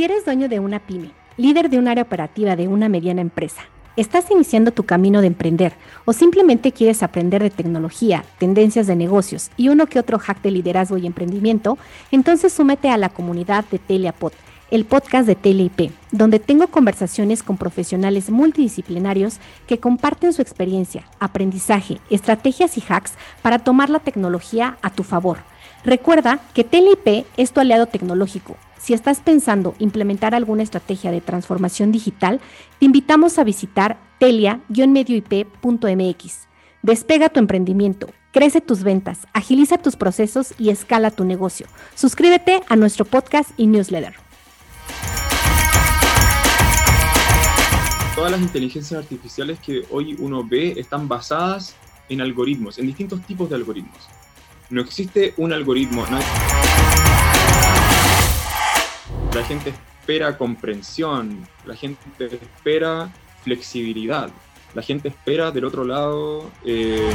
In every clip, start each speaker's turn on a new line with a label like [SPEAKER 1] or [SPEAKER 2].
[SPEAKER 1] Si eres dueño de una pyme, líder de un área operativa de una mediana empresa, estás iniciando tu camino de emprender o simplemente quieres aprender de tecnología, tendencias de negocios y uno que otro hack de liderazgo y emprendimiento, entonces súmete a la comunidad de Teliapod, el podcast de TeleIP, donde tengo conversaciones con profesionales multidisciplinarios que comparten su experiencia, aprendizaje, estrategias y hacks para tomar la tecnología a tu favor. Recuerda que TeleIP es tu aliado tecnológico si estás pensando implementar alguna estrategia de transformación digital, te invitamos a visitar telia-medioip.mx. Despega tu emprendimiento, crece tus ventas, agiliza tus procesos y escala tu negocio. Suscríbete a nuestro podcast y newsletter.
[SPEAKER 2] Todas las inteligencias artificiales que hoy uno ve están basadas en algoritmos, en distintos tipos de algoritmos. No existe un algoritmo, la gente espera comprensión, la gente espera flexibilidad, la gente espera del otro lado... Eh,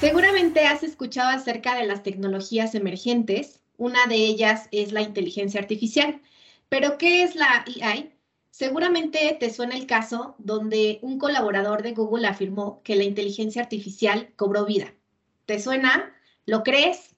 [SPEAKER 1] Seguramente has escuchado acerca de las tecnologías emergentes. Una de ellas es la inteligencia artificial. Pero, ¿qué es la AI? Seguramente te suena el caso donde un colaborador de Google afirmó que la inteligencia artificial cobró vida. ¿Te suena? ¿Lo crees?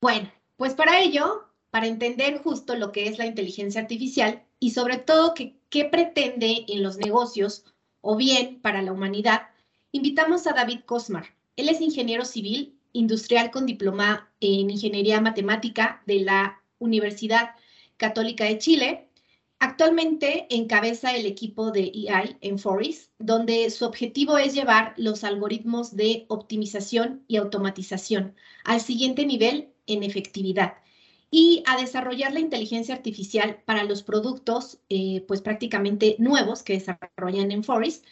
[SPEAKER 1] Bueno, pues para ello, para entender justo lo que es la inteligencia artificial y sobre todo qué pretende en los negocios o bien para la humanidad, invitamos a David Cosmar. Él es ingeniero civil industrial con diploma en ingeniería matemática de la Universidad Católica de Chile Actualmente encabeza el equipo de EI en Forest, donde su objetivo es llevar los algoritmos de optimización y automatización al siguiente nivel en efectividad y a desarrollar la inteligencia artificial para los productos, eh, pues prácticamente nuevos que desarrollan en Forest.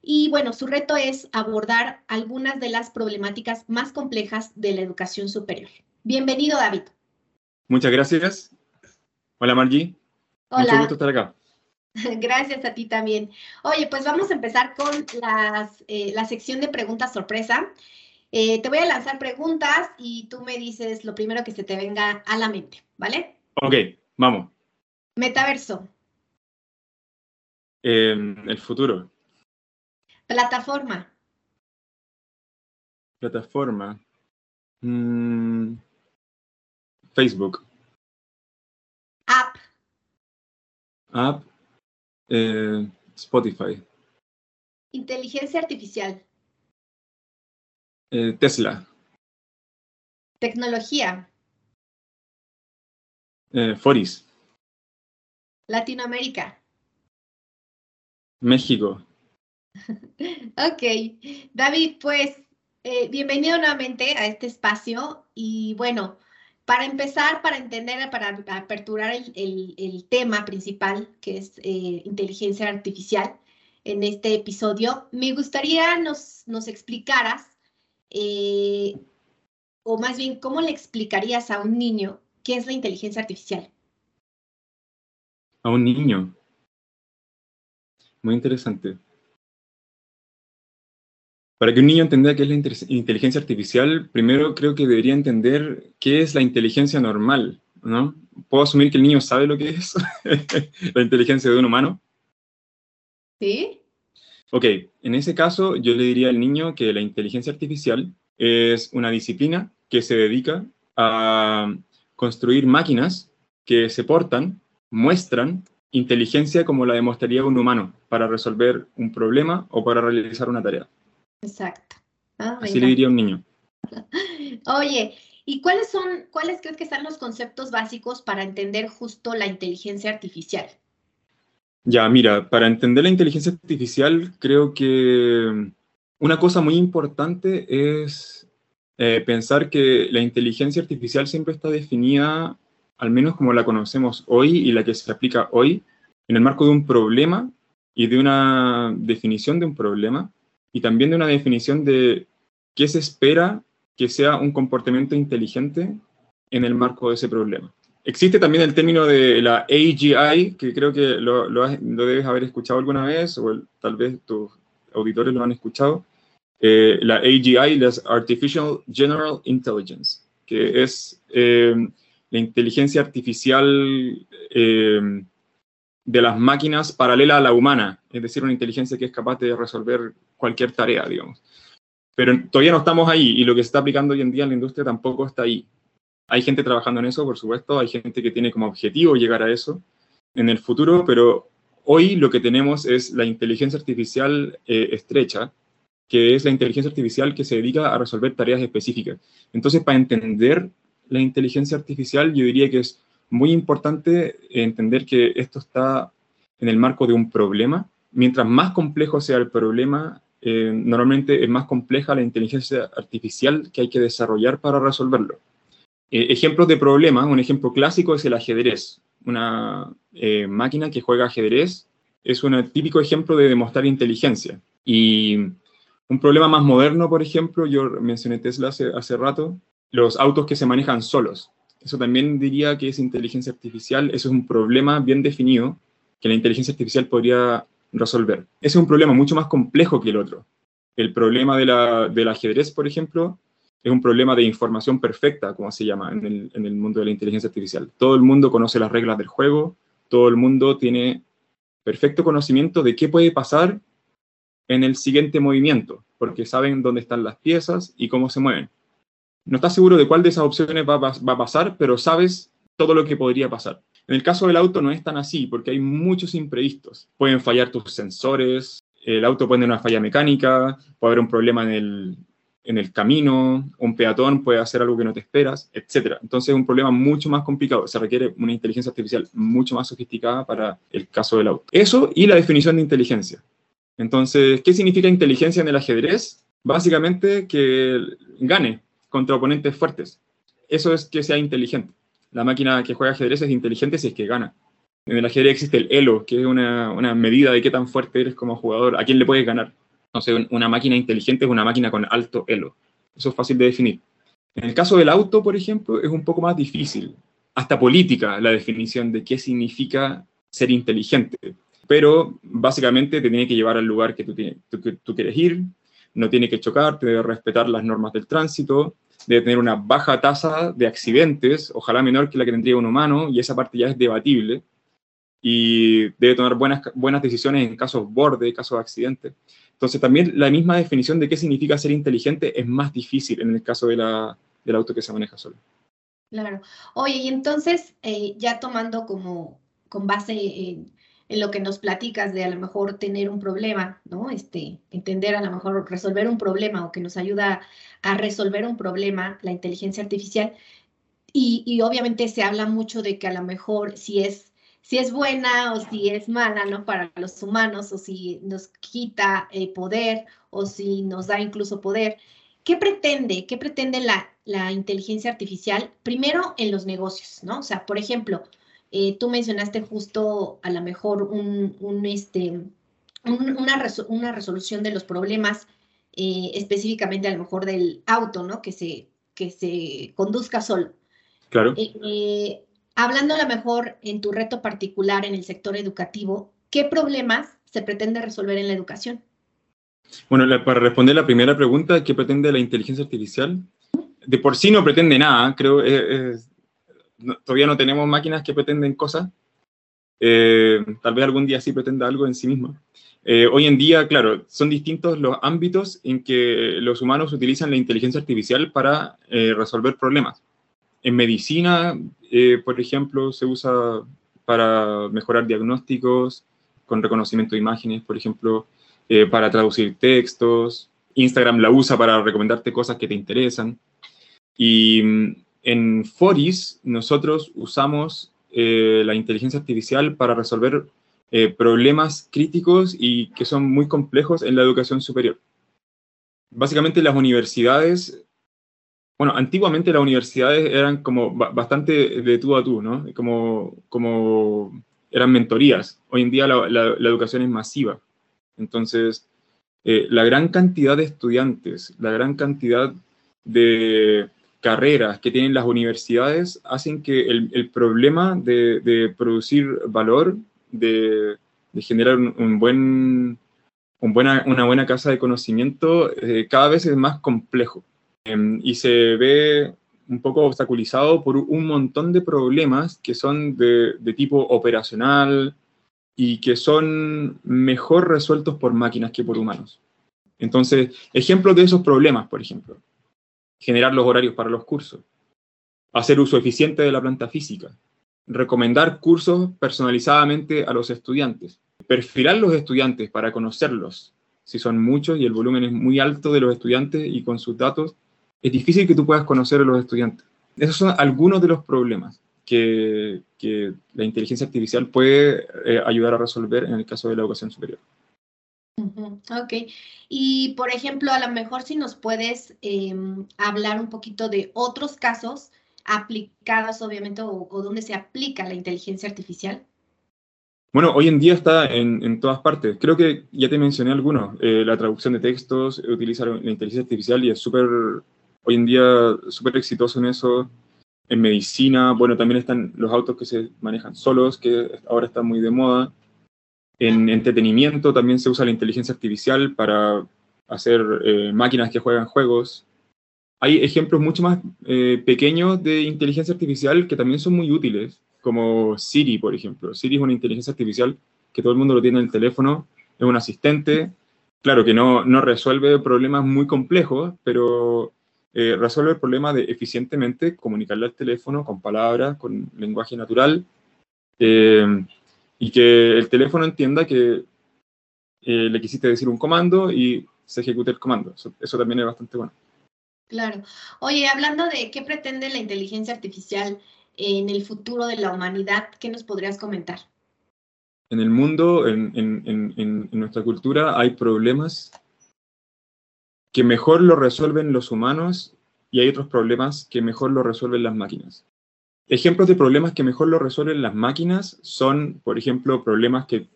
[SPEAKER 1] Y bueno, su reto es abordar algunas de las problemáticas más complejas de la educación superior. Bienvenido, David.
[SPEAKER 2] Muchas gracias. Hola, Margie.
[SPEAKER 1] Hola. Mucho gusto estar acá. Gracias a ti también. Oye, pues vamos a empezar con eh, la sección de preguntas sorpresa. Eh, te voy a lanzar preguntas y tú me dices lo primero que se te venga a la mente, ¿vale?
[SPEAKER 2] Ok, vamos.
[SPEAKER 1] Metaverso.
[SPEAKER 2] Em, el futuro.
[SPEAKER 1] Plataforma.
[SPEAKER 2] Plataforma. Mm, Facebook. App, eh, Spotify.
[SPEAKER 1] Inteligencia artificial.
[SPEAKER 2] Eh, Tesla.
[SPEAKER 1] Tecnología.
[SPEAKER 2] Eh, Foris.
[SPEAKER 1] Latinoamérica.
[SPEAKER 2] México.
[SPEAKER 1] ok. David, pues bienvenido nuevamente a este espacio y bueno, para empezar, para entender, para aperturar el, tema principal, que es eh, inteligencia artificial, en este episodio, me gustaría nos, nos explicaras, eh, o más bien, ¿cómo le explicarías a un niño qué es la inteligencia artificial?
[SPEAKER 2] A un niño. Muy interesante. Para que un niño entienda qué es la inteligencia artificial, primero creo que debería entender qué es la inteligencia normal, ¿no? ¿Puedo asumir que el niño sabe lo que es la inteligencia de un humano?
[SPEAKER 1] Sí.
[SPEAKER 2] Ok, en ese caso yo le diría al niño que la inteligencia artificial es una disciplina que se dedica a construir máquinas que se portan, muestran inteligencia como la demostraría un humano para resolver un problema o para realizar una tarea.
[SPEAKER 1] Exacto.
[SPEAKER 2] Ah, Así le diría a un niño.
[SPEAKER 1] Oye, ¿y cuáles son, cuáles crees que son los conceptos básicos para entender justo la inteligencia artificial?
[SPEAKER 2] Ya, mira, para entender la inteligencia artificial, creo que una cosa muy importante es eh, pensar que la inteligencia artificial siempre está definida, al menos como la conocemos hoy y la que se aplica hoy, en el marco de un problema y de una definición de un problema y también de una definición de qué se espera que sea un comportamiento inteligente en el marco de ese problema. Existe también el término de la AGI, que creo que lo, lo, debes haber escuchado alguna vez, o tal vez tus auditores lo han escuchado. Eh, la AGI, la Artificial General Intelligence. que es eh, la inteligencia artificial eh, de las máquinas paralela a la humana, es decir, una inteligencia que es capaz de resolver cualquier tarea, digamos. Pero todavía no estamos ahí y lo que se está aplicando hoy en día en la industria tampoco está ahí. Hay gente trabajando en eso, por supuesto, hay gente que tiene como objetivo llegar a eso en el futuro, pero hoy lo que tenemos es la inteligencia artificial eh, estrecha, que es la inteligencia artificial que se dedica a resolver tareas específicas. Entonces, para entender la inteligencia artificial, yo diría que es muy importante entender que esto está en el marco de un problema. Mientras más complejo sea el problema, eh, normalmente es más compleja la inteligencia artificial que hay que desarrollar para resolverlo. Eh, ejemplos de problemas, un ejemplo clásico es el ajedrez. Una eh, máquina que juega ajedrez es un típico ejemplo de demostrar inteligencia. Y un problema más moderno, por ejemplo, yo mencioné Tesla hace, hace rato, los autos que se manejan solos. Eso también diría que es inteligencia artificial, eso es un problema bien definido que la inteligencia artificial podría resolver. Ese es un problema mucho más complejo que el otro. El problema de la, del ajedrez, por ejemplo, es un problema de información perfecta, como se llama en el, en el mundo de la inteligencia artificial. Todo el mundo conoce las reglas del juego, todo el mundo tiene perfecto conocimiento de qué puede pasar en el siguiente movimiento, porque saben dónde están las piezas y cómo se mueven. No estás seguro de cuál de esas opciones va, a pasar, pero sabes todo lo que podría pasar. En el caso del auto no es tan así, porque hay muchos imprevistos. Pueden fallar tus sensores, el auto puede tener una falla mecánica, puede haber un problema en el, en el camino, un peatón puede hacer algo que no te esperas, etc. Entonces es un problema mucho más complicado, se requiere una inteligencia artificial mucho más sofisticada para el caso del auto. Eso y la definición de inteligencia. Entonces, ¿qué significa inteligencia en el ajedrez? Básicamente que gane, contra oponentes fuertes. Eso es que sea inteligente. La máquina que juega ajedrez es inteligente si es que gana. En el ajedrez existe el elo, que es una, medida de qué tan fuerte eres como jugador, a quién le puedes ganar. Entonces, una máquina inteligente es una máquina con alto elo. Eso es fácil de definir. En el caso del auto, por ejemplo, es un poco más difícil. Hasta política la definición de qué significa ser inteligente. Pero básicamente te tiene que llevar al lugar que tú, que tú quieres ir, no tiene que chocar, debe respetar las normas del tránsito, debe tener una baja tasa de accidentes, ojalá menor que la que tendría un humano, y esa parte ya es debatible, y debe tomar buenas, buenas decisiones en casos borde, casos de accidentes. Entonces también la misma definición de qué significa ser inteligente es más difícil en el caso de la, del auto que se maneja solo.
[SPEAKER 1] Claro. Oye, y entonces, eh, ya tomando como con base en en lo que nos platicas de a lo mejor tener un problema, ¿no? Este, entender a lo mejor resolver un problema o que nos ayuda a resolver un problema, la inteligencia artificial. Y, obviamente se habla mucho de que a lo mejor si es, si es buena o si es mala, ¿no? Para los humanos o si nos quita eh, poder o si nos da incluso poder. ¿Qué pretende? ¿Qué pretende la, la inteligencia artificial? Primero en los negocios, ¿no? O sea, por ejemplo, eh, tú mencionaste justo a lo mejor un, este, una, resolución de los problemas, eh, específicamente a lo mejor del auto, ¿no? Que se, que se conduzca solo.
[SPEAKER 2] Claro.
[SPEAKER 1] Eh, hablando a lo mejor en tu reto particular en el sector educativo, ¿qué problemas se pretende resolver en la educación?
[SPEAKER 2] Bueno, para responder la primera pregunta, ¿qué pretende la inteligencia artificial? De por sí no pretende nada, creo, es, todavía no tenemos máquinas que pretenden cosas. Eh, tal vez algún día sí pretenda algo en sí misma. Eh, hoy en día, claro, son distintos los ámbitos en que los humanos utilizan la inteligencia artificial para eh, resolver problemas. En medicina, por ejemplo, se usa para mejorar diagnósticos con reconocimiento de imágenes, por ejemplo, para traducir textos. Instagram la usa para recomendarte cosas que te interesan. Y mm, en Foris nosotros usamos eh, la inteligencia artificial para resolver eh, problemas críticos y que son muy complejos en la educación superior. Básicamente las universidades, bueno, antiguamente las universidades eran como bastante de tú a tú, ¿no? Como, como eran mentorías. Hoy en día la, educación es masiva. Entonces, eh, la gran cantidad de estudiantes, la gran cantidad de carreras que tienen las universidades hacen que el, problema de, producir valor, de, generar un, buen, una buena casa de conocimiento, eh, cada vez es más complejo. Em, y se ve un poco obstaculizado por un montón de problemas que son de, de tipo operacional y que son mejor resueltos por máquinas que por humanos. Entonces, ejemplos de esos problemas, por ejemplo, generar los horarios para los cursos, hacer uso eficiente de la planta física, recomendar cursos personalizadamente a los estudiantes, perfilar los estudiantes para conocerlos. Si son muchos y el volumen es muy alto de los estudiantes y con sus datos, es difícil que tú puedas conocer a los estudiantes. Esos son algunos de los problemas que, la inteligencia artificial puede eh, ayudar a resolver en el caso de la educación superior.
[SPEAKER 1] Ok. Y, por ejemplo, a lo mejor si nos puedes em, hablar un poquito de otros casos aplicados, obviamente, o, donde se aplica la inteligencia artificial.
[SPEAKER 2] Bueno, hoy en día está en, todas partes. Creo que ya te mencioné algunos. Eh, la traducción de textos, utilizar la inteligencia artificial y es súper, hoy en día, súper exitoso en eso. En medicina, bueno, también están los autos que se manejan solos, que ahora están muy de moda. En entretenimiento también se usa la inteligencia artificial para hacer eh, máquinas que juegan juegos. Hay ejemplos mucho más eh, pequeños de inteligencia artificial que también son muy útiles, como Siri, por ejemplo. Siri es una inteligencia artificial que todo el mundo lo tiene en el teléfono, es un asistente, claro que no, no resuelve problemas muy complejos, pero eh, resuelve el problema de eficientemente comunicarle al teléfono con palabras, con lenguaje natural, eh, y que el teléfono entienda que eh, le quisiste decir un comando y se ejecute el comando. Eso, también es bastante bueno.
[SPEAKER 1] Claro. Oye, hablando de qué pretende la inteligencia artificial en el futuro de la humanidad, ¿qué nos podrías comentar?
[SPEAKER 2] En el mundo, en, en nuestra cultura, hay problemas que mejor lo resuelven los humanos y hay otros problemas que mejor lo resuelven las máquinas. Ejemplos de problemas que mejor lo resuelven las máquinas son, por ejemplo, problemas que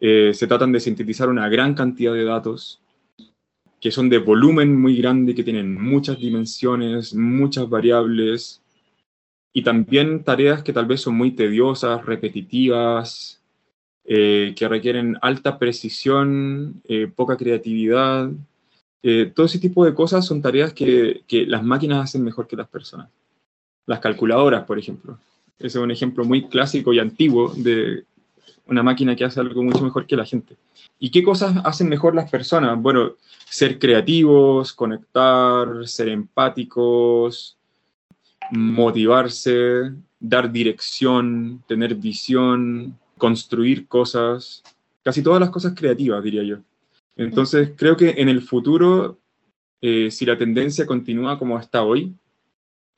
[SPEAKER 2] eh, se tratan de sintetizar una gran cantidad de datos, que son de volumen muy grande, que tienen muchas dimensiones, muchas variables, y también tareas que tal vez son muy tediosas, repetitivas, eh, que requieren alta precisión, eh, poca creatividad, todo ese tipo de cosas son tareas que, las máquinas hacen mejor que las personas. Las calculadoras, por ejemplo. Ese es un ejemplo muy clásico y antiguo de una máquina que hace algo mucho mejor que la gente. ¿Y qué cosas hacen mejor las personas? Bueno, ser creativos, conectar, ser empáticos, motivarse, dar dirección, tener visión, construir cosas, casi todas las cosas creativas, diría yo. Entonces, creo que en el futuro, eh, si la tendencia continúa como está hoy,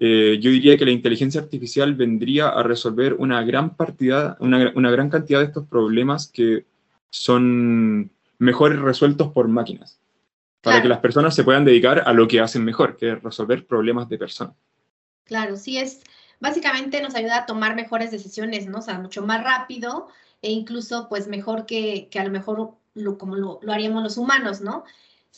[SPEAKER 2] eh, yo diría que la inteligencia artificial vendría a resolver una gran, partida, una, gran cantidad de estos problemas que son mejor resueltos por máquinas, para que las personas se puedan dedicar a lo que hacen mejor, que es resolver problemas de personas.
[SPEAKER 1] Claro, sí es, básicamente nos ayuda a tomar mejores decisiones, ¿no? O sea, mucho más rápido e incluso pues mejor que, que a lo mejor como lo, haríamos los humanos, ¿no?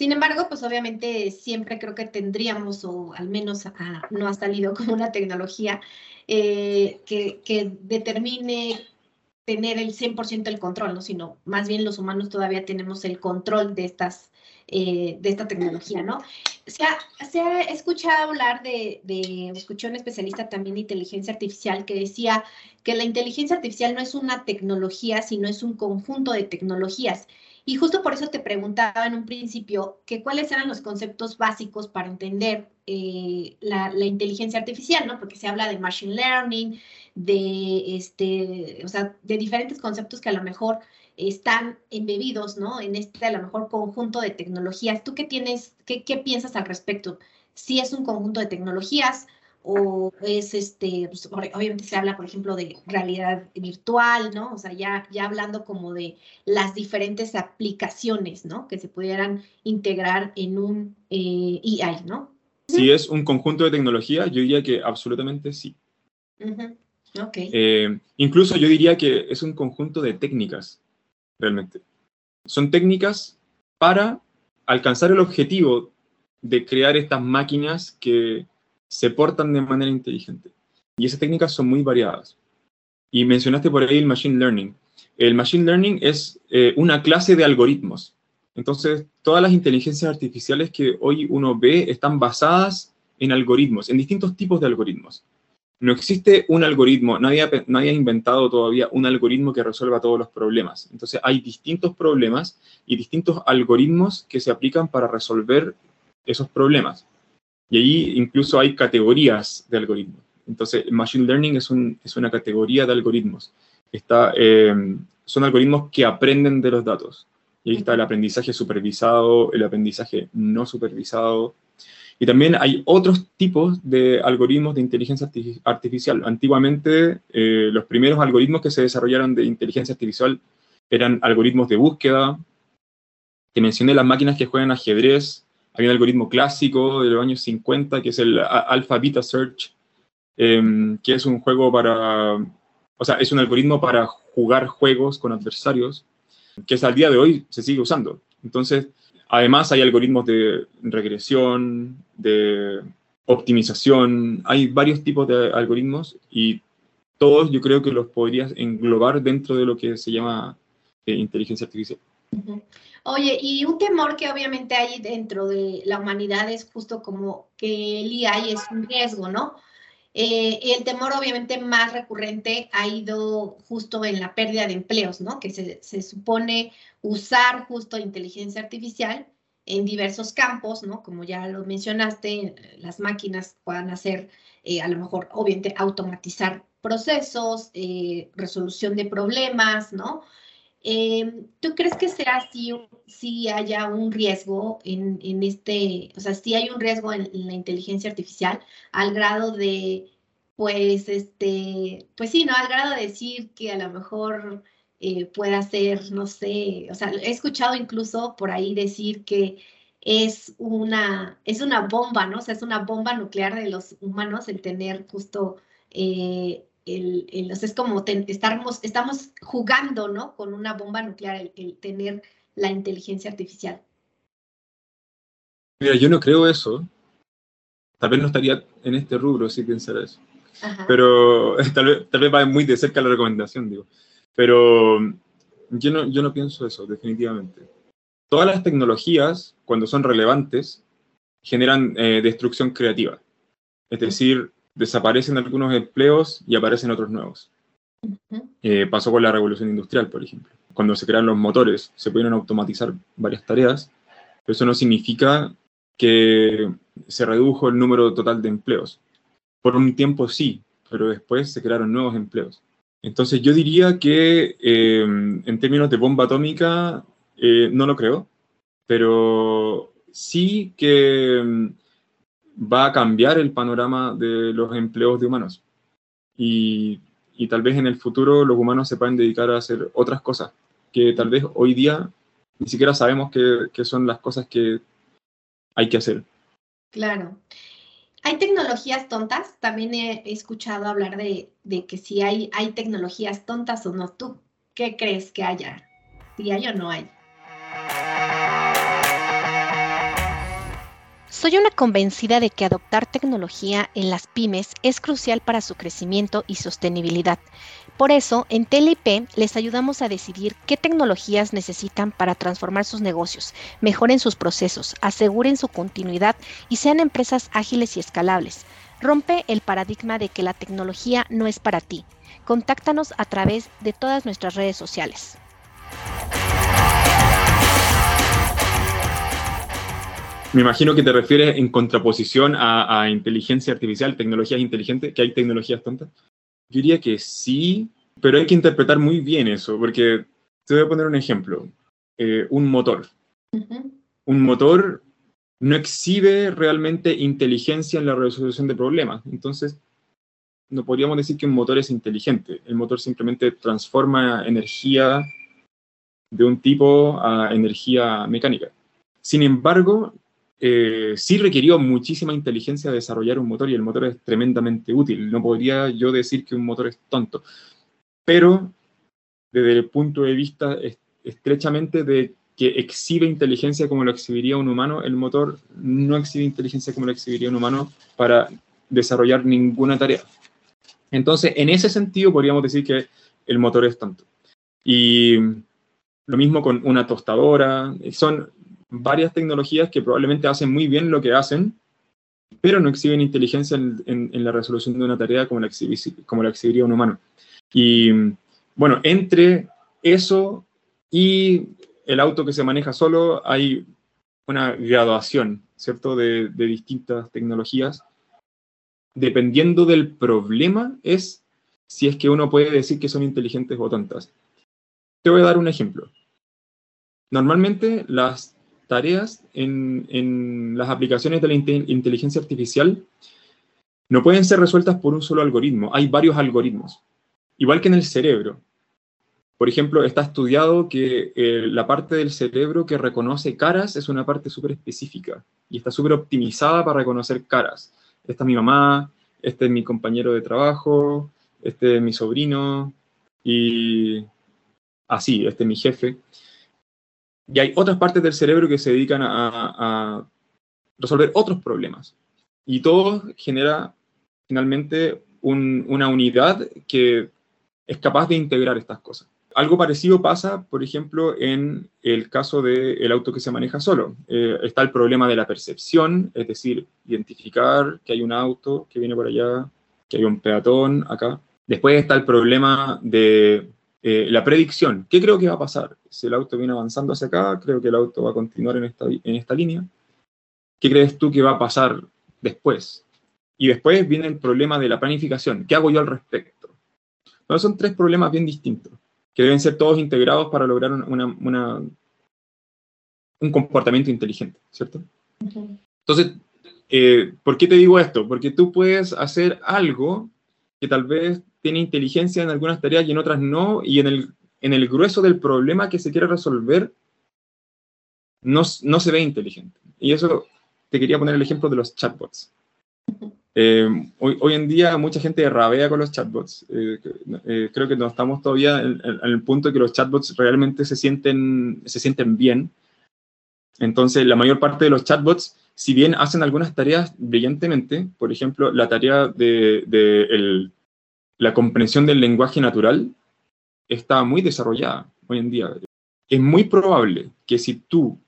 [SPEAKER 1] Sin embargo, pues obviamente siempre creo que tendríamos, o al menos no ha salido como una tecnología eh, que, determine tener el 100% el control, ¿no? Sino más bien los humanos todavía tenemos el control de estas, eh, de esta tecnología, ¿no? Se ha, se ha escuchado hablar de, de, escuché un especialista también de inteligencia artificial que decía que la inteligencia artificial no es una tecnología, sino es un conjunto de tecnologías y justo por eso te preguntaba en un principio que cuáles eran los conceptos básicos para entender eh, la, inteligencia artificial, ¿no? Porque se habla de machine learning, de, este, o sea, de diferentes conceptos que a lo mejor están embebidos, ¿no? En este, a lo mejor, conjunto de tecnologías. ¿Tú qué tienes, qué, qué piensas al respecto? Si es un conjunto de tecnologías o es este, pues, obviamente se habla, por ejemplo, de realidad virtual, ¿no? O sea, ya, ya hablando como de las diferentes aplicaciones, ¿no? Que se pudieran integrar en un eh, EI, ¿no?
[SPEAKER 2] Si es un conjunto de tecnología, yo diría que absolutamente sí. Eh, incluso yo diría que es un conjunto de técnicas, realmente. Son técnicas para alcanzar el objetivo de crear estas máquinas que se portan de manera inteligente. Y esas técnicas son muy variadas. Y mencionaste por ahí el Machine Learning. El Machine Learning es eh, una clase de algoritmos. Entonces, todas las inteligencias artificiales que hoy uno ve están basadas en algoritmos, en distintos tipos de algoritmos. No existe un algoritmo, nadie nadie ha inventado todavía un algoritmo que resuelva todos los problemas. Entonces hay distintos problemas y distintos algoritmos que se aplican para resolver esos problemas. Y ahí incluso hay categorías de algoritmos. Entonces, Machine Learning es, es una categoría de algoritmos. Está, eh, son algoritmos que aprenden de los datos. Y ahí está el aprendizaje supervisado, el aprendizaje no supervisado. Y también hay otros tipos de algoritmos de inteligencia artificial. Antiguamente, eh, los primeros algoritmos que se desarrollaron de inteligencia artificial eran algoritmos de búsqueda. Te mencioné las máquinas que juegan ajedrez. Hay un algoritmo clásico de los años 50 que es el Alpha Beta Search, em, que es un juego para, o sea, es un algoritmo para jugar juegos con adversarios que hasta el día de hoy se sigue usando. Entonces, además hay algoritmos de regresión, de optimización, hay varios tipos de algoritmos y todos yo creo que los podrías englobar dentro de lo que se llama eh, inteligencia artificial.
[SPEAKER 1] Oye, y un temor que obviamente hay dentro de la humanidad es justo como que el AI es un riesgo, ¿no? Eh, el temor obviamente más recurrente ha ido justo en la pérdida de empleos, ¿no? Que se, supone usar justo inteligencia artificial en diversos campos, ¿no? Como ya lo mencionaste, las máquinas puedan hacer, eh, a lo mejor, obviamente, automatizar procesos, eh, resolución de problemas, ¿no? ¿Tú crees que sea así, si haya un riesgo en, este, o sea, si hay un riesgo en, la inteligencia artificial al grado de, pues, este, pues sí, ¿no? Al grado de decir que a lo mejor eh, pueda ser, no sé, o sea, he escuchado incluso por ahí decir que es una, es una bomba, ¿no? O sea, es una bomba nuclear de los humanos el tener justo eh, el, es como estamos, estamos jugando, ¿no? Con una bomba nuclear, el, tener la inteligencia artificial.
[SPEAKER 2] Mira, yo no creo eso. Tal vez no estaría en este rubro si pensara eso. Pero tal vez, tal vez va muy de cerca la recomendación, digo. Pero yo no, yo no pienso eso, definitivamente. Todas las tecnologías, cuando son relevantes, generan eh, destrucción creativa. Es decir, desaparecen algunos empleos y aparecen otros nuevos. Eh, pasó con la revolución industrial, por ejemplo. Cuando se crearon los motores, se pudieron automatizar varias tareas, pero eso no significa que se redujo el número total de empleos. Por un tiempo sí, pero después se crearon nuevos empleos. Entonces yo diría que eh, en términos de bomba atómica eh, no lo creo, pero sí que va a cambiar el panorama de los empleos de humanos. Y, tal vez en el futuro los humanos se puedan dedicar a hacer otras cosas que tal vez hoy día ni siquiera sabemos qué son las cosas que hay que hacer.
[SPEAKER 1] Claro. ¿Hay tecnologías tontas? También he escuchado hablar de, de, que si hay, hay tecnologías tontas o no. ¿Tú qué crees que haya? Si hay o no hay.
[SPEAKER 3] Soy una convencida de que adoptar tecnología en las pymes es crucial para su crecimiento y sostenibilidad. Por eso, en TLIP les ayudamos a decidir qué tecnologías necesitan para transformar sus negocios, mejoren sus procesos, aseguren su continuidad y sean empresas ágiles y escalables. Rompe el paradigma de que la tecnología no es para ti. Contáctanos a través de todas nuestras redes sociales.
[SPEAKER 2] Me imagino que te refieres en contraposición a, inteligencia artificial, tecnologías inteligentes, que hay tecnologías tontas. Yo diría que sí, pero hay que interpretar muy bien eso, porque te voy a poner un ejemplo. Eh, un motor. Un motor no exhibe realmente inteligencia en la resolución de problemas. Entonces, no podríamos decir que un motor es inteligente. El motor simplemente transforma energía de un tipo a energía mecánica. Sin embargo, eh, sí requirió muchísima inteligencia desarrollar un motor y el motor es tremendamente útil. No podría yo decir que un motor es tonto, pero desde el punto de vista estrechamente de que exhibe inteligencia como lo exhibiría un humano, el motor no exhibe inteligencia como lo exhibiría un humano para desarrollar ninguna tarea. Entonces, en ese sentido, podríamos decir que el motor es tonto. Y lo mismo con una tostadora. Son varias tecnologías que probablemente hacen muy bien lo que hacen, pero no exhiben inteligencia en, la resolución de una tarea como la, como la exhibiría un humano. Y bueno, entre eso y el auto que se maneja solo hay una graduación, ¿cierto?, de, de distintas tecnologías. Dependiendo del problema es si es que uno puede decir que son inteligentes o tontas. Te voy a dar un ejemplo. Normalmente las tareas en, las aplicaciones de la inteligencia artificial no pueden ser resueltas por un solo algoritmo, hay varios algoritmos. Igual que en el cerebro. Por ejemplo, está estudiado que eh, la parte del cerebro que reconoce caras es una parte súper específica y está súper optimizada para reconocer caras. Esta es mi mamá, este es mi compañero de trabajo, este es mi sobrino y así, este es mi jefe. Y hay otras partes del cerebro que se dedican a, resolver otros problemas. Y todo genera finalmente una unidad que es capaz de integrar estas cosas. Algo parecido pasa, por ejemplo, en el caso del auto que se maneja solo. Eh, está el problema de la percepción, es decir, identificar que hay un auto que viene por allá, que hay un peatón acá. Después está el problema de eh, la predicción, ¿qué creo que va a pasar? Si el auto viene avanzando hacia acá, creo que el auto va a continuar en esta, en esta línea. ¿Qué crees tú que va a pasar después? Y después viene el problema de la planificación. ¿Qué hago yo al respecto? son tres problemas bien distintos, que deben ser todos integrados para lograr una, un comportamiento inteligente, ¿cierto? Entonces, eh, ¿por qué te digo esto? Porque tú puedes hacer algo que tal vez tiene inteligencia en algunas tareas y en otras no, y en el, en el grueso del problema que se quiere resolver, no, no se ve inteligente. Y eso te quería poner el ejemplo de los chatbots. Eh, hoy, hoy, en día mucha gente rabea con los chatbots. Eh, eh, creo que no estamos todavía en, el punto de que los chatbots realmente se sienten, se sienten bien. Entonces, la mayor parte de los chatbots, si bien hacen algunas tareas brillantemente, por ejemplo, la tarea de, de el, la comprensión del lenguaje natural está muy desarrollada hoy en día. Es muy probable que si tú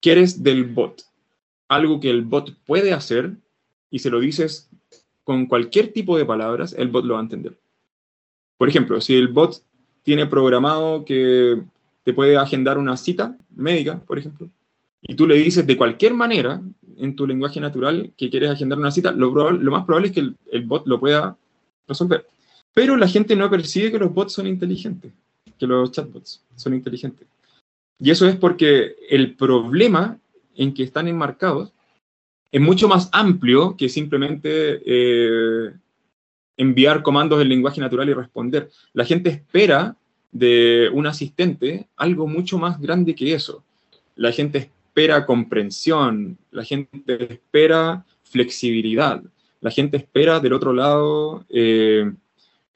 [SPEAKER 2] quieres del bot algo que el bot puede hacer y se lo dices con cualquier tipo de palabras, el bot lo va a entender. Por ejemplo, si el bot tiene programado que te puede agendar una cita médica, por ejemplo, y tú le dices de cualquier manera en tu lenguaje natural que quieres agendar una cita, lo, más probable es que el, el bot lo pueda resolver. Pero la gente no percibe que los bots son inteligentes, que los chatbots son inteligentes. Y eso es porque el problema en que están enmarcados es mucho más amplio que simplemente eh, enviar comandos en lenguaje natural y responder. La gente espera de un asistente algo mucho más grande que eso. La gente espera comprensión, la gente espera flexibilidad, la gente espera del otro lado eh,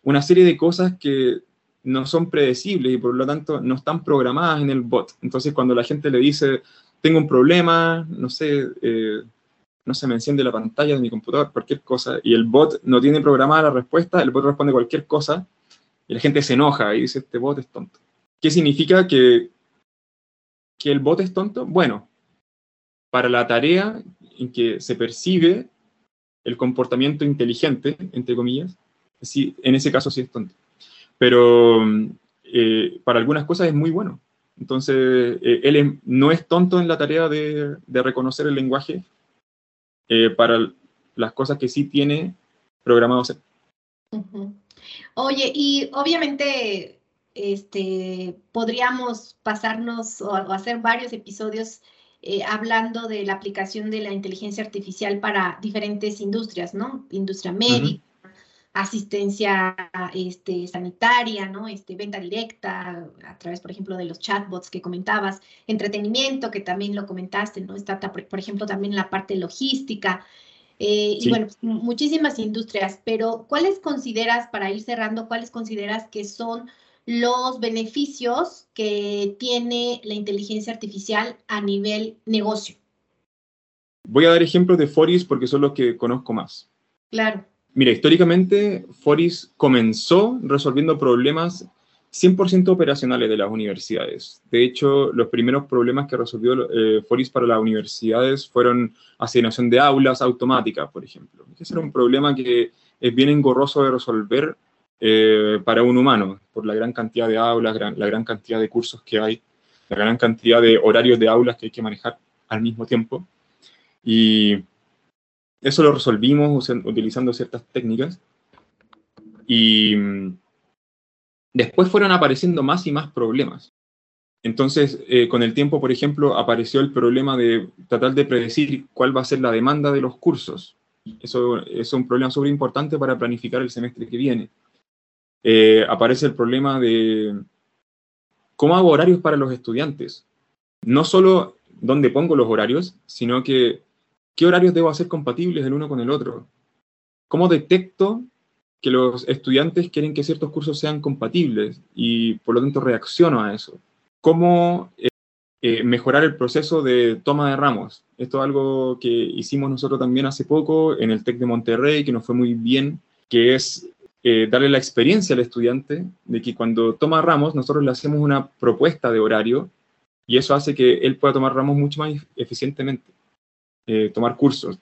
[SPEAKER 2] una serie de cosas que no son predecibles y por lo tanto no están programadas en el bot. Entonces cuando la gente le dice, tengo un problema, no sé, eh, no se me enciende la pantalla de mi computador, cualquier cosa, y el bot no tiene programada la respuesta, el bot responde cualquier cosa y la gente se enoja y dice, este bot es tonto. ¿Qué significa que, que el bot es tonto? Bueno, para la tarea en que se percibe el comportamiento inteligente, entre comillas, sí, en ese caso sí es tonto. Pero eh, para algunas cosas es muy bueno. Entonces, eh, él no es tonto en la tarea de, reconocer el lenguaje eh, para las cosas que sí tiene programado hacer.
[SPEAKER 1] Oye, y obviamente este, podríamos pasarnos o hacer varios episodios eh, hablando de la aplicación de la inteligencia artificial para diferentes industrias, ¿no? Industria médica, asistencia este, sanitaria, ¿no? Este, venta directa, a través, por ejemplo, de los chatbots que comentabas, entretenimiento, que también lo comentaste, ¿no? Está, por ejemplo, también la parte logística. Eh, y bueno, pues, muchísimas industrias, pero ¿cuáles consideras, para ir cerrando, cuáles consideras que son los beneficios que tiene la inteligencia artificial a nivel negocio.
[SPEAKER 2] Voy a dar ejemplos de Foris porque son los que conozco más.
[SPEAKER 1] Claro.
[SPEAKER 2] Mira, históricamente Foris comenzó resolviendo problemas 100% operacionales de las universidades. De hecho, los primeros problemas que resolvió eh, Foris para las universidades fueron asignación de aulas automáticas, por ejemplo. Ese era un problema que es bien engorroso de resolver eh, para un humano, por la gran cantidad de aulas, la gran cantidad de cursos que hay, la gran cantidad de horarios de aulas que hay que manejar al mismo tiempo. Y eso lo resolvimos utilizando ciertas técnicas. Y mm, después fueron apareciendo más y más problemas. Entonces, eh, con el tiempo, por ejemplo, apareció el problema de tratar de predecir cuál va a ser la demanda de los cursos. Eso, es un problema súper importante para planificar el semestre que viene. Eh, aparece el problema de cómo hago horarios para los estudiantes. No solo dónde pongo los horarios, sino que qué horarios debo hacer compatibles el uno con el otro. ¿Cómo detecto que los estudiantes quieren que ciertos cursos sean compatibles y por lo tanto reacciono a eso. ¿Cómo eh, eh, mejorar el proceso de toma de ramos? Esto es algo que hicimos nosotros también hace poco en el TEC de Monterrey, que nos fue muy bien, que es eh, darle la experiencia al estudiante de que cuando toma ramos, nosotros le hacemos una propuesta de horario y eso hace que él pueda tomar ramos mucho más eficientemente, tomar cursos.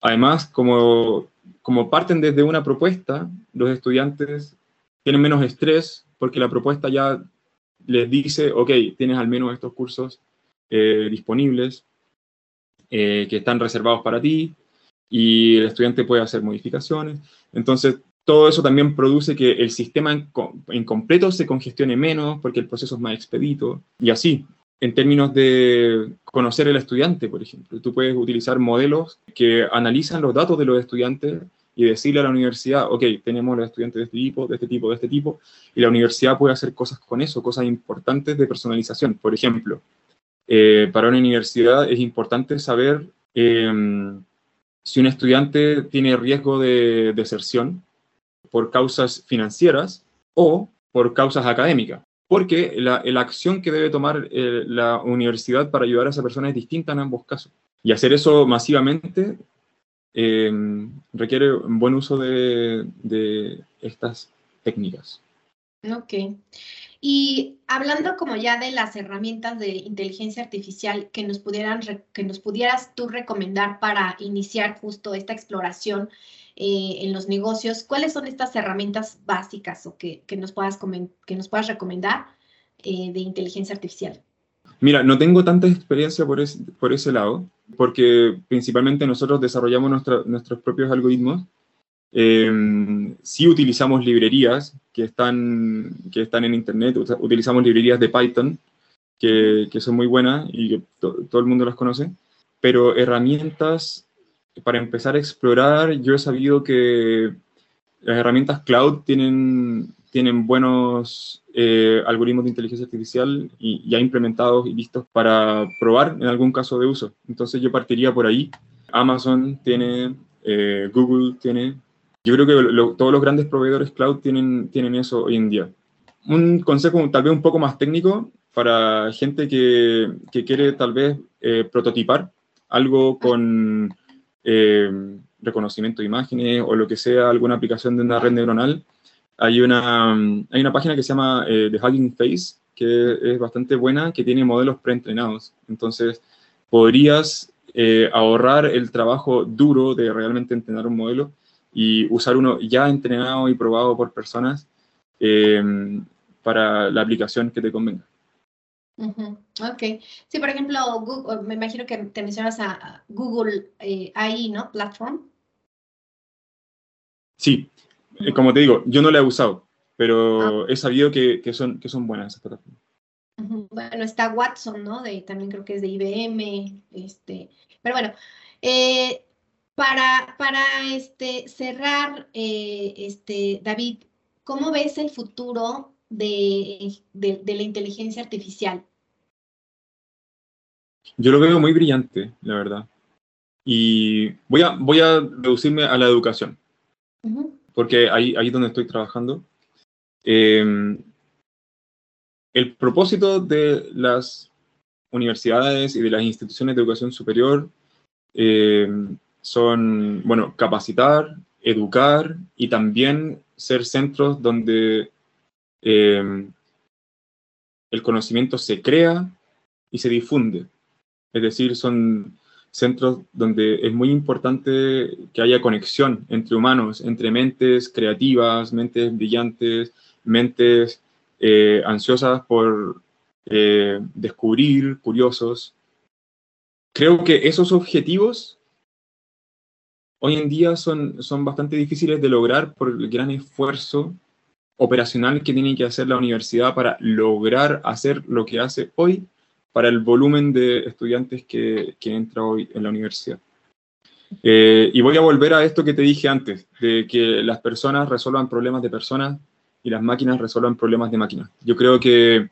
[SPEAKER 2] Además, como como parten desde una propuesta, los estudiantes tienen menos estrés porque la propuesta ya les dice, ok, tienes al menos estos cursos eh, disponibles eh, que están reservados para ti y el estudiante puede hacer modificaciones. Entonces, todo eso también produce que el sistema en, completo se congestione menos porque el proceso es más expedito y así en términos de conocer el estudiante, por ejemplo. Tú puedes utilizar modelos que analizan los datos de los estudiantes y decirle a la universidad, ok, tenemos los estudiantes de este tipo, de este tipo, de este tipo, y la universidad puede hacer cosas con eso, cosas importantes de personalización. Por ejemplo, eh, para una universidad es importante saber em, si un estudiante tiene riesgo de deserción por causas financieras o por causas académicas porque la, acción que debe tomar eh, la universidad para ayudar a esa persona es distinta en ambos casos. Y hacer eso masivamente eh, requiere un buen uso de, estas técnicas.
[SPEAKER 1] Ok. Y hablando como ya de las herramientas de inteligencia artificial que nos, pudieran, que nos pudieras tú recomendar para iniciar justo esta exploración eh, en los negocios, ¿cuáles son estas herramientas básicas o que, nos, puedas que nos puedas recomendar eh, de inteligencia artificial?
[SPEAKER 2] Mira, no tengo tanta experiencia por, por ese lado, porque principalmente nosotros desarrollamos nuestros propios algoritmos. Eh, sí utilizamos librerías que están, que están en Internet, utilizamos librerías de Python, que, que son muy buenas y que todo el mundo las conoce, pero herramientas para empezar a explorar, yo he sabido que las herramientas cloud tienen, tienen buenos eh, algoritmos de inteligencia artificial y ya implementados y listos para probar en algún caso de uso. Entonces yo partiría por ahí. Amazon tiene, eh, Google tiene. Yo creo que todos los grandes proveedores cloud tienen, tienen eso hoy en día. Un consejo tal vez un poco más técnico para gente que, que quiere tal vez eh, prototipar algo con eh, reconocimiento de imágenes o lo que sea, alguna aplicación de una red neuronal, hay una, hay una página que se llama eh, The Hugging Face, que es bastante buena, que tiene modelos preentrenados. Entonces, podrías eh, ahorrar el trabajo duro de realmente entrenar un modelo y usar uno ya entrenado y probado por personas para la aplicación que te convenga.
[SPEAKER 1] Ok. Sí, por ejemplo, Google, me imagino que te mencionas a Google eh, AI, ¿no? Platform.
[SPEAKER 2] Sí, eh, como te digo, yo no la he usado, pero ah. he sabido que, son, que son buenas esas plataformas.
[SPEAKER 1] Bueno, está Watson, ¿no? De, también creo que es de IBM. Este, pero bueno, eh, para, para este, cerrar, este, David, ¿cómo ves el futuro de, de, la inteligencia artificial?
[SPEAKER 2] Yo lo veo muy brillante, la verdad. Y voy a, voy a reducirme a la educación, porque ahí, ahí es donde estoy trabajando. Em, el propósito de las universidades y de las instituciones de educación superior em, son, bueno, capacitar, educar y también ser centros donde em, el conocimiento se crea y se difunde. Es decir, son centros donde es muy importante que haya conexión entre humanos, entre mentes creativas, mentes brillantes, mentes eh, ansiosas por eh, descubrir, curiosos. Creo que esos objetivos hoy en día son, son bastante difíciles de lograr por el gran esfuerzo operacional que tiene que hacer la universidad para lograr hacer lo que hace hoy para el volumen de estudiantes que, que entra hoy en la universidad. Eh, y voy a volver a esto que te dije antes, de que las personas resuelvan problemas de personas y las máquinas resuelvan problemas de máquinas. Yo creo que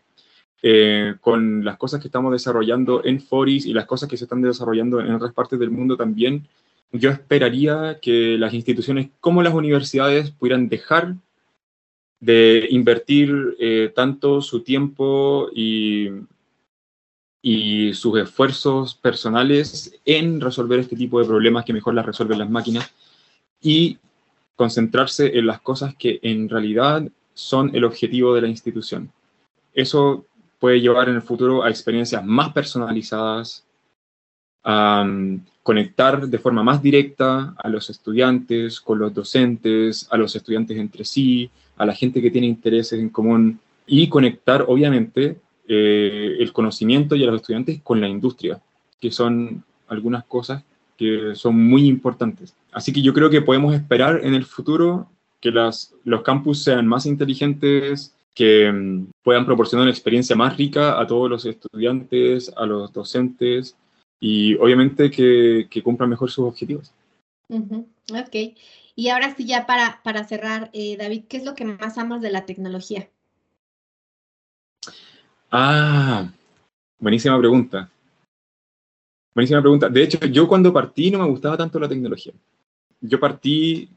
[SPEAKER 2] eh, con las cosas que estamos desarrollando en Foris y las cosas que se están desarrollando en otras partes del mundo también, yo esperaría que las instituciones como las universidades pudieran dejar de invertir eh, tanto su tiempo y, y sus esfuerzos personales en resolver este tipo de problemas que mejor las resuelven las máquinas y concentrarse en las cosas que en realidad son el objetivo de la institución. Eso puede llevar en el futuro a experiencias más personalizadas, a um, conectar de forma más directa a los estudiantes, con los docentes, a los estudiantes entre sí, a la gente que tiene intereses en común y conectar, obviamente, eh, el conocimiento y a los estudiantes con la industria, que son algunas cosas que son muy importantes. Así que yo creo que podemos esperar en el futuro que las, los campus sean más inteligentes, que mm, puedan proporcionar una experiencia más rica a todos los estudiantes, a los docentes y obviamente que, que cumplan mejor sus objetivos.
[SPEAKER 1] Ok. Y ahora sí, ya para, para cerrar, eh, David, ¿qué es lo que más amas de la tecnología?
[SPEAKER 2] Ah, buenísima pregunta. Buenísima pregunta. De hecho, yo cuando partí no me gustaba tanto la tecnología. Yo partí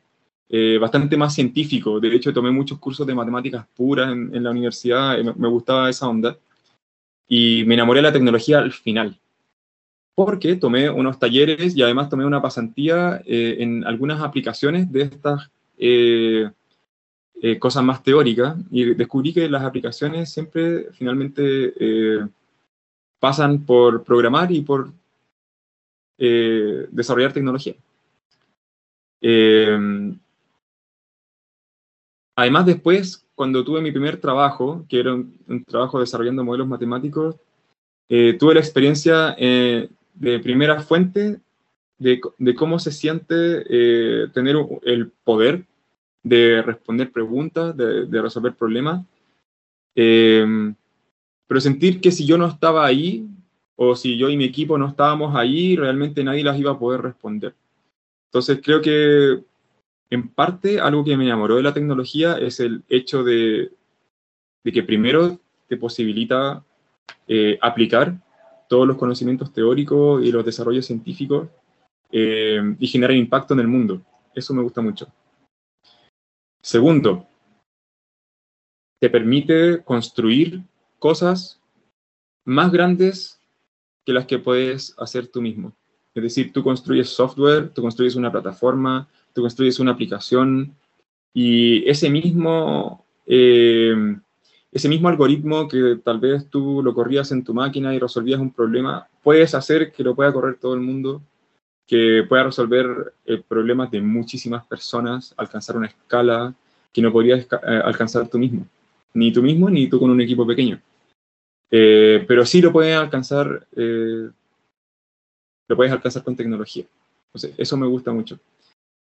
[SPEAKER 2] eh, bastante más científico. De hecho, tomé muchos cursos de matemáticas puras en, la universidad, me, me, gustaba esa onda. Y me enamoré de la tecnología al final, porque tomé unos talleres y además tomé una pasantía eh, en algunas aplicaciones de estas eh, cosas más teóricas y descubrí que las aplicaciones siempre finalmente pasan por programar y por desarrollar tecnología. Además, después, cuando tuve mi primer trabajo, que era un, trabajo desarrollando modelos matemáticos, eh, tuve la experiencia eh, de primera fuente de, cómo se siente eh, tener el poder de responder preguntas, de, de resolver problemas, pero sentir que si yo no estaba ahí, o si yo y mi equipo no estábamos ahí, realmente nadie las iba a poder responder. Entonces creo que en parte, algo que me enamoró de la tecnología es el hecho de, que primero te posibilita eh, aplicar todos los conocimientos teóricos y los desarrollos científicos eh, y generar impacto en el mundo. Eso me gusta mucho. Segundo, te permite construir cosas más grandes que las que puedes hacer tú mismo. Es decir, tú construyes software, tú construyes una plataforma, tú construyes una aplicación y ese mismo, eh, ese mismo algoritmo que tal vez tú lo corrías en tu máquina y resolvías un problema, puedes hacer que lo pueda correr todo el mundo, que pueda resolver eh, problemas de muchísimas personas, alcanzar una escala que no podrías eh, alcanzar tú mismo, ni tú mismo ni tú con un equipo pequeño. pero sí lo puedes alcanzar, lo puedes alcanzar con tecnología. Eso me gusta mucho.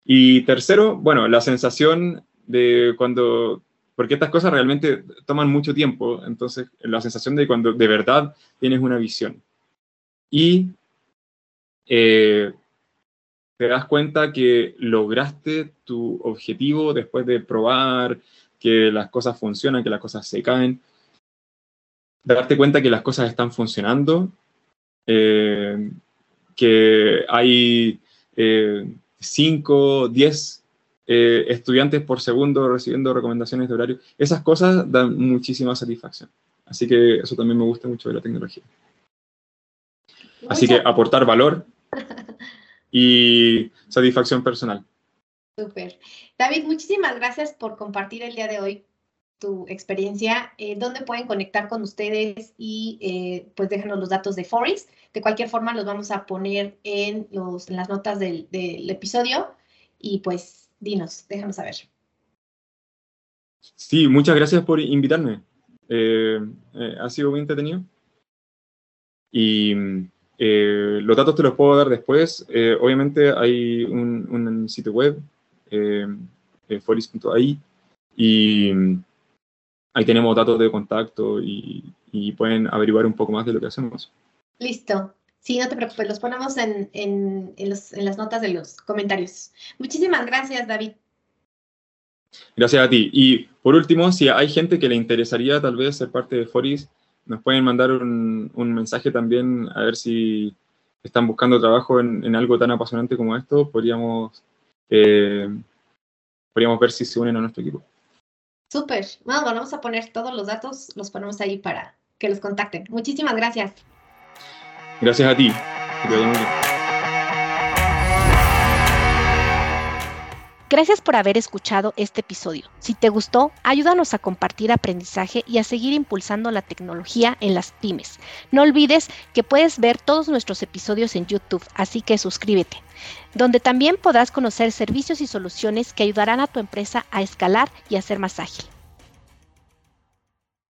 [SPEAKER 2] Y tercero, bueno, la sensación de cuando, porque estas cosas realmente toman mucho tiempo, entonces la sensación de cuando de verdad tienes una visión. Y eh, te das cuenta que lograste tu objetivo después de probar que las cosas funcionan, que las cosas se caen. Darte cuenta que las cosas están funcionando, eh, que hay eh, 5, 10 eh, estudiantes por segundo recibiendo recomendaciones de horario. Esas cosas dan muchísima satisfacción. Así que eso también me gusta mucho de la tecnología. Así que aportar valor y satisfacción personal.
[SPEAKER 1] Súper. David, muchísimas gracias por compartir el día de hoy tu experiencia, eh, dónde pueden conectar con ustedes y eh, pues déjanos los datos de Forest. De cualquier forma, los vamos a poner en, los, en las notas del, del episodio y pues dinos, déjanos saber.
[SPEAKER 2] Sí, muchas gracias por invitarme. Eh, eh, ha sido muy entretenido. Y eh, los datos te los puedo dar después. obviamente hay un, un, sitio web, foris.ai, y ahí tenemos datos de contacto y, y, pueden averiguar un poco más de lo que hacemos.
[SPEAKER 1] Listo. Sí, no te preocupes, los ponemos en, en, en, los, en las notas de los comentarios. Muchísimas gracias, David.
[SPEAKER 2] Gracias a ti. Y por último, si hay gente que le interesaría tal vez ser parte de Foris, nos pueden mandar un, mensaje también a ver si están buscando trabajo en, algo tan apasionante como esto. Podríamos, eh, podríamos ver si se unen a nuestro equipo.
[SPEAKER 1] Súper. Bueno, vamos a poner todos los datos, los ponemos ahí para que los contacten. Muchísimas gracias.
[SPEAKER 2] Gracias a ti.
[SPEAKER 3] Gracias por haber escuchado este episodio. Si te gustó, ayúdanos a compartir aprendizaje y a seguir impulsando la tecnología en las pymes. No olvides que puedes ver todos nuestros episodios en YouTube, así que suscríbete, donde también podrás conocer servicios y soluciones que ayudarán a tu empresa a escalar y a ser más ágil.